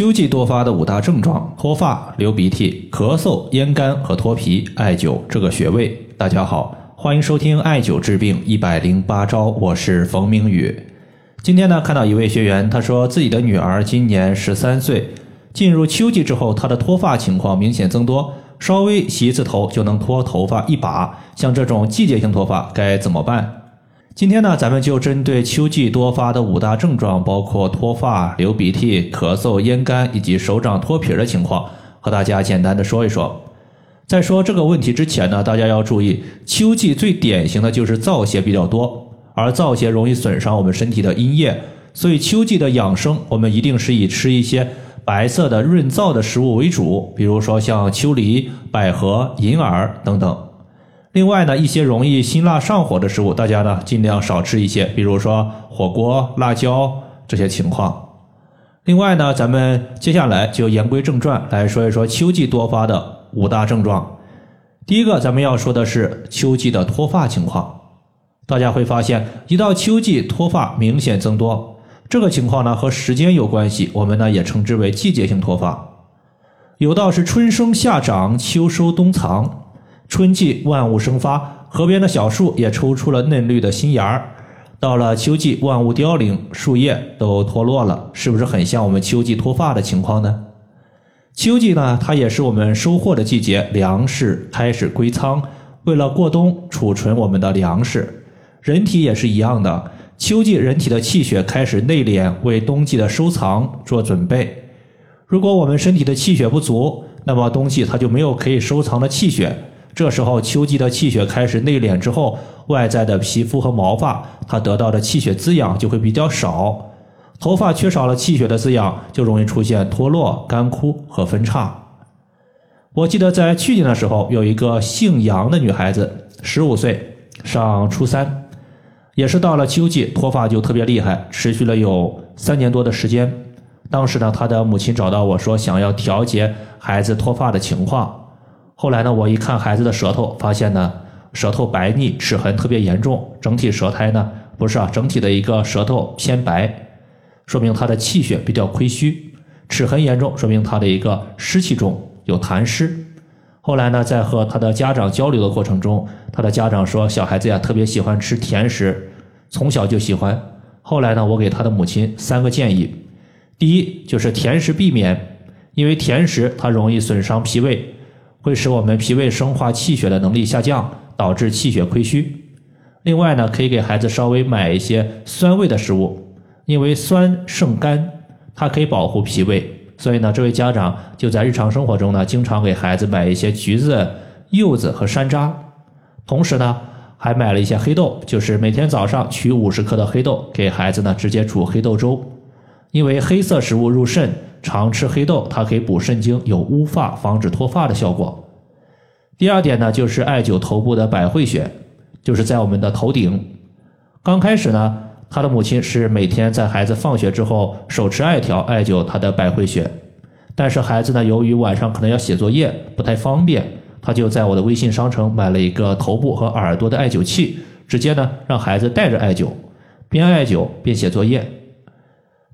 秋季多发的五大症状：脱发、流鼻涕、咳嗽、咽干和脱皮。艾灸这个穴位。大家好，欢迎收听艾灸治病一百零八招，我是冯明宇。今天呢，看到一位学员，他说自己的女儿今年十三岁，进入秋季之后，她的脱发情况明显增多，稍微洗一次头就能脱头发一把。像这种季节性脱发该怎么办？今天呢，咱们就针对秋季多发的五大症状，包括脱发、流鼻涕、咳嗽、咽干以及手掌脱皮的情况，和大家简单的说一说。在说这个问题之前呢，大家要注意，秋季最典型的就是燥邪比较多，而燥邪容易损伤我们身体的阴液，所以秋季的养生，我们一定是以吃一些白色的润燥的食物为主，比如说像秋梨、百合、银耳等等。另外呢，一些容易辛辣上火的食物，大家呢尽量少吃一些，比如说火锅、辣椒这些情况。另外呢，咱们接下来就言归正传，来说一说秋季多发的五大症状。第一个，咱们要说的是秋季的脱发情况。大家会发现，一到秋季脱发明显增多，这个情况呢和时间有关系，我们呢也称之为季节性脱发。有道是春生夏长，秋收冬藏。春季万物生发，河边的小树也抽出了嫩绿的新芽儿。到了秋季，万物凋零，树叶都脱落了，是不是很像我们秋季脱发的情况呢？秋季呢，它也是我们收获的季节，粮食开始归仓，为了过冬储存我们的粮食。人体也是一样的，秋季人体的气血开始内敛，为冬季的收藏做准备。如果我们身体的气血不足，那么冬季它就没有可以收藏的气血。这时候，秋季的气血开始内敛之后，外在的皮肤和毛发，它得到的气血滋养就会比较少。头发缺少了气血的滋养，就容易出现脱落、干枯和分叉。我记得在去年的时候，有一个姓杨的女孩子，十五岁，上初三，也是到了秋季脱发就特别厉害，持续了有三年多的时间。当时呢，她的母亲找到我说，想要调节孩子脱发的情况。后来呢，我一看孩子的舌头，发现呢舌头白腻，齿痕特别严重，整体舌苔呢不是啊，整体的一个舌头偏白，说明他的气血比较亏虚，齿痕严重，说明他的一个湿气重，有痰湿。后来呢，在和他的家长交流的过程中，他的家长说小孩子呀特别喜欢吃甜食，从小就喜欢。后来呢，我给他的母亲三个建议，第一就是甜食避免，因为甜食它容易损伤脾胃。会使我们脾胃生化气血的能力下降，导致气血亏虚。另外呢，可以给孩子稍微买一些酸味的食物，因为酸胜甘，它可以保护脾胃。所以呢，这位家长就在日常生活中呢，经常给孩子买一些橘子、柚子和山楂，同时呢，还买了一些黑豆，就是每天早上取五十克的黑豆，给孩子呢直接煮黑豆粥，因为黑色食物入肾。常吃黑豆，它可以补肾精，有乌发、防止脱发的效果。第二点呢，就是艾灸头部的百会穴，就是在我们的头顶。刚开始呢，他的母亲是每天在孩子放学之后手持艾条艾灸他的百会穴，但是孩子呢，由于晚上可能要写作业，不太方便，他就在我的微信商城买了一个头部和耳朵的艾灸器，直接呢让孩子带着艾灸，边艾灸边写作业。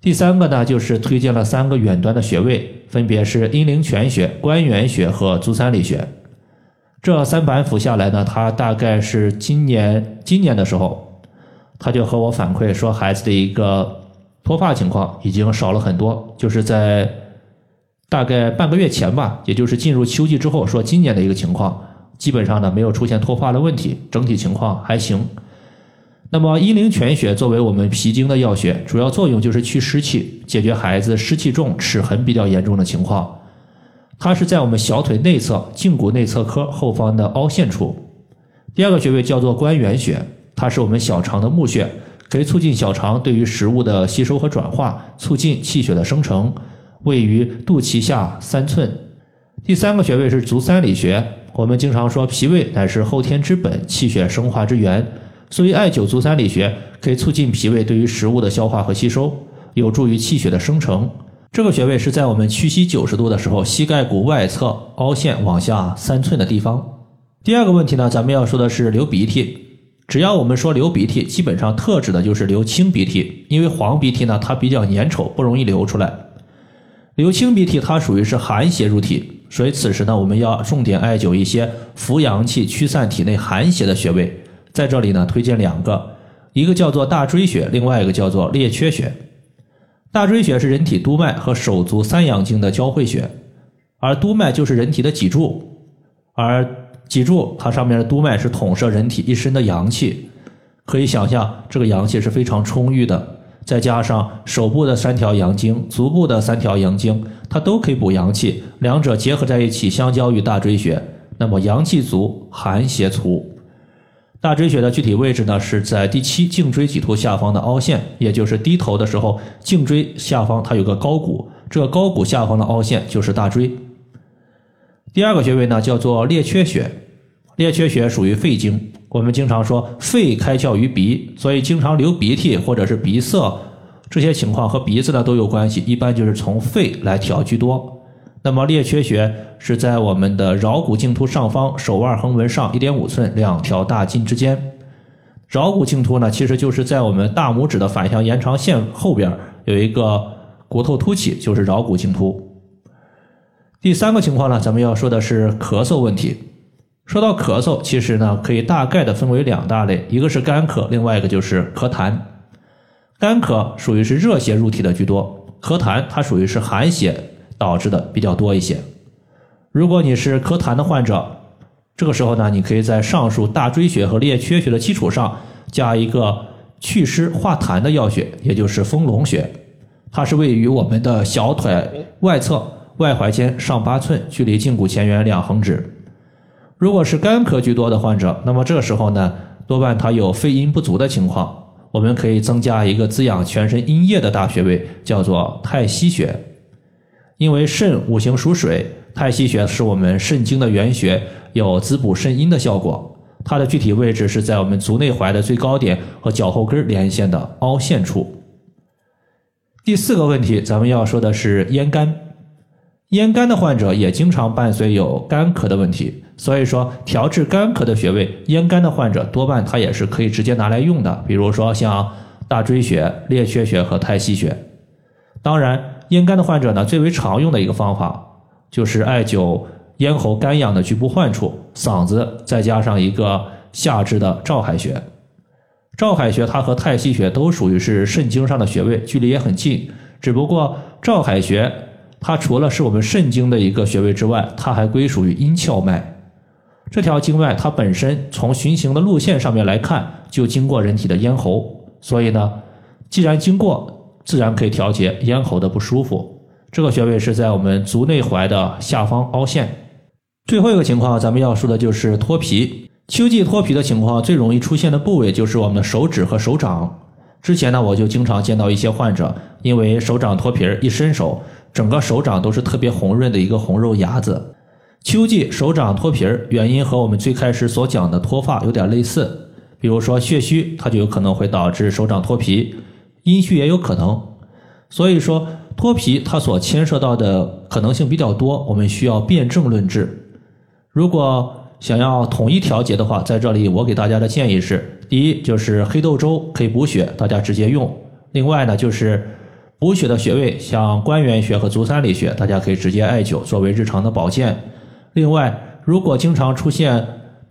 第三个呢，就是推荐了三个远端的穴位，分别是阴陵泉穴、关元穴和足三里穴。这三板斧下来呢，他大概是今年今年的时候，他就和我反馈说，孩子的一个脱发情况已经少了很多，就是在大概半个月前吧，也就是进入秋季之后，说今年的一个情况，基本上呢没有出现脱发的问题，整体情况还行。那么阴陵泉穴作为我们脾经的要穴，主要作用就是去湿气，解决孩子湿气重、齿痕比较严重的情况。它是在我们小腿内侧胫骨内侧髁后方的凹陷处。第二个穴位叫做关元穴，它是我们小肠的募穴，可以促进小肠对于食物的吸收和转化，促进气血的生成，位于肚脐下三寸。第三个穴位是足三里穴，我们经常说脾胃乃是后天之本，气血生化之源。所以，艾灸足三里穴可以促进脾胃对于食物的消化和吸收，有助于气血的生成。这个穴位是在我们屈膝九十度的时候，膝盖骨外侧凹陷往下三寸的地方。第二个问题呢，咱们要说的是流鼻涕。只要我们说流鼻涕，基本上特指的就是流清鼻涕，因为黄鼻涕呢它比较粘稠，不容易流出来。流清鼻涕它属于是寒邪入体，所以此时呢，我们要重点艾灸一些扶阳气、驱散体内寒邪的穴位。在这里呢，推荐两个，一个叫做大椎穴，另外一个叫做列缺穴。大椎穴是人体督脉和手足三阳经的交汇穴，而督脉就是人体的脊柱，而脊柱它上面的督脉是统摄人体一身的阳气。可以想象，这个阳气是非常充裕的，再加上手部的三条阳经、足部的三条阳经，它都可以补阳气，两者结合在一起，相交于大椎穴，那么阳气足，寒邪除。大椎穴的具体位置呢，是在第七颈椎棘突下方的凹陷，也就是低头的时候，颈椎下方它有个高骨，这个高骨下方的凹陷就是大椎。第二个穴位呢，叫做列缺穴，列缺穴属于肺经。我们经常说肺开窍于鼻，所以经常流鼻涕或者是鼻塞这些情况和鼻子呢都有关系，一般就是从肺来调居多。那么列缺穴是在我们的桡骨茎突上方手腕横纹上一点五寸两条大筋之间。桡骨茎突呢，其实就是在我们大拇指的反向延长线后边有一个骨头凸起，就是桡骨茎突。第三个情况呢，咱们要说的是咳嗽问题。说到咳嗽，其实呢可以大概的分为两大类，一个是干咳，另外一个就是咳痰。干咳属于是热邪入体的居多，咳痰它属于是寒邪导致的比较多一些。如果你是咳痰的患者，这个时候呢，你可以在上述大椎穴和列缺穴的基础上加一个祛湿化痰的药穴，也就是丰隆穴。它是位于我们的小腿外侧外踝尖上八寸，距离胫骨前缘两横指。如果是干咳居多的患者，那么这个时候呢，多半他有肺阴不足的情况，我们可以增加一个滋养全身阴液的大穴位，叫做太溪穴。因为肾五行属水，太溪穴是我们肾经的原穴，有滋补肾阴的效果。它的具体位置是在我们足内踝的最高点和脚后跟连线的凹陷处。第四个问题，咱们要说的是咽干。咽干的患者也经常伴随有干咳的问题。所以说，调治干咳的穴位，咽干的患者多半他也是可以直接拿来用的。比如说像大椎穴、列缺穴和太溪穴。当然，咽干的患者呢，最为常用的一个方法就是艾灸咽喉干痒的局部患处，嗓子再加上一个下肢的照海穴。照海穴它和太溪穴都属于是肾经上的穴位，距离也很近。只不过照海穴它除了是我们肾经的一个穴位之外，它还归属于阴窍脉。这条经脉它本身从循行的路线上面来看，就经过人体的咽喉，所以呢，既然经过，自然可以调节咽喉的不舒服。这个穴位是在我们足内踝的下方凹陷。最后一个情况，咱们要说的就是脱皮。秋季脱皮的情况最容易出现的部位就是我们的手指和手掌。之前呢，我就经常见到一些患者，因为手掌脱皮儿，一伸手，整个手掌都是特别红润的一个红肉芽子。秋季手掌脱皮儿，原因和我们最开始所讲的脱发有点类似。比如说血虚，它就有可能会导致手掌脱皮；阴虚也有可能。所以说脱皮它所牵涉到的可能性比较多，我们需要辨证论治。如果想要统一调节的话，在这里我给大家的建议是：第一，就是黑豆粥可以补血，大家直接用；另外呢，就是补血的穴位，像关元穴和足三里穴，大家可以直接艾灸，作为日常的保健。另外，如果经常出现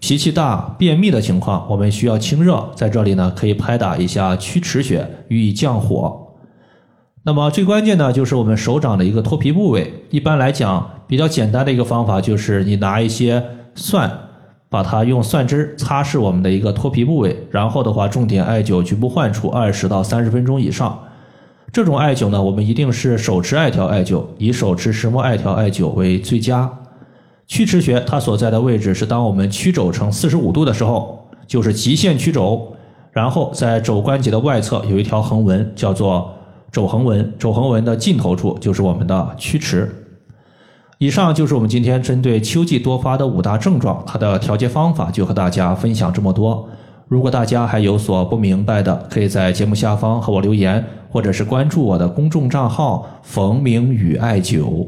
脾气大、便秘的情况，我们需要清热，在这里呢可以拍打一下曲池穴，予以降火。那么最关键呢，就是我们手掌的一个脱皮部位。一般来讲，比较简单的一个方法就是你拿一些蒜，把它用蒜汁擦拭我们的一个脱皮部位，然后的话重点艾灸局部患处二十到三十分钟以上。这种艾灸呢，我们一定是手持艾条艾灸，以手持石墨艾条艾灸为最佳。曲池穴它所在的位置是，当我们曲肘成四十五度的时候，就是极限曲肘，然后在肘关节的外侧有一条横纹，叫做肘横纹。肘横纹的尽头处就是我们的曲池。以上就是我们今天针对秋季多发的五大症状，它的调节方法就和大家分享这么多。如果大家还有所不明白的，可以在节目下方和我留言，或者是关注我的公众账号“冯明宇艾灸”。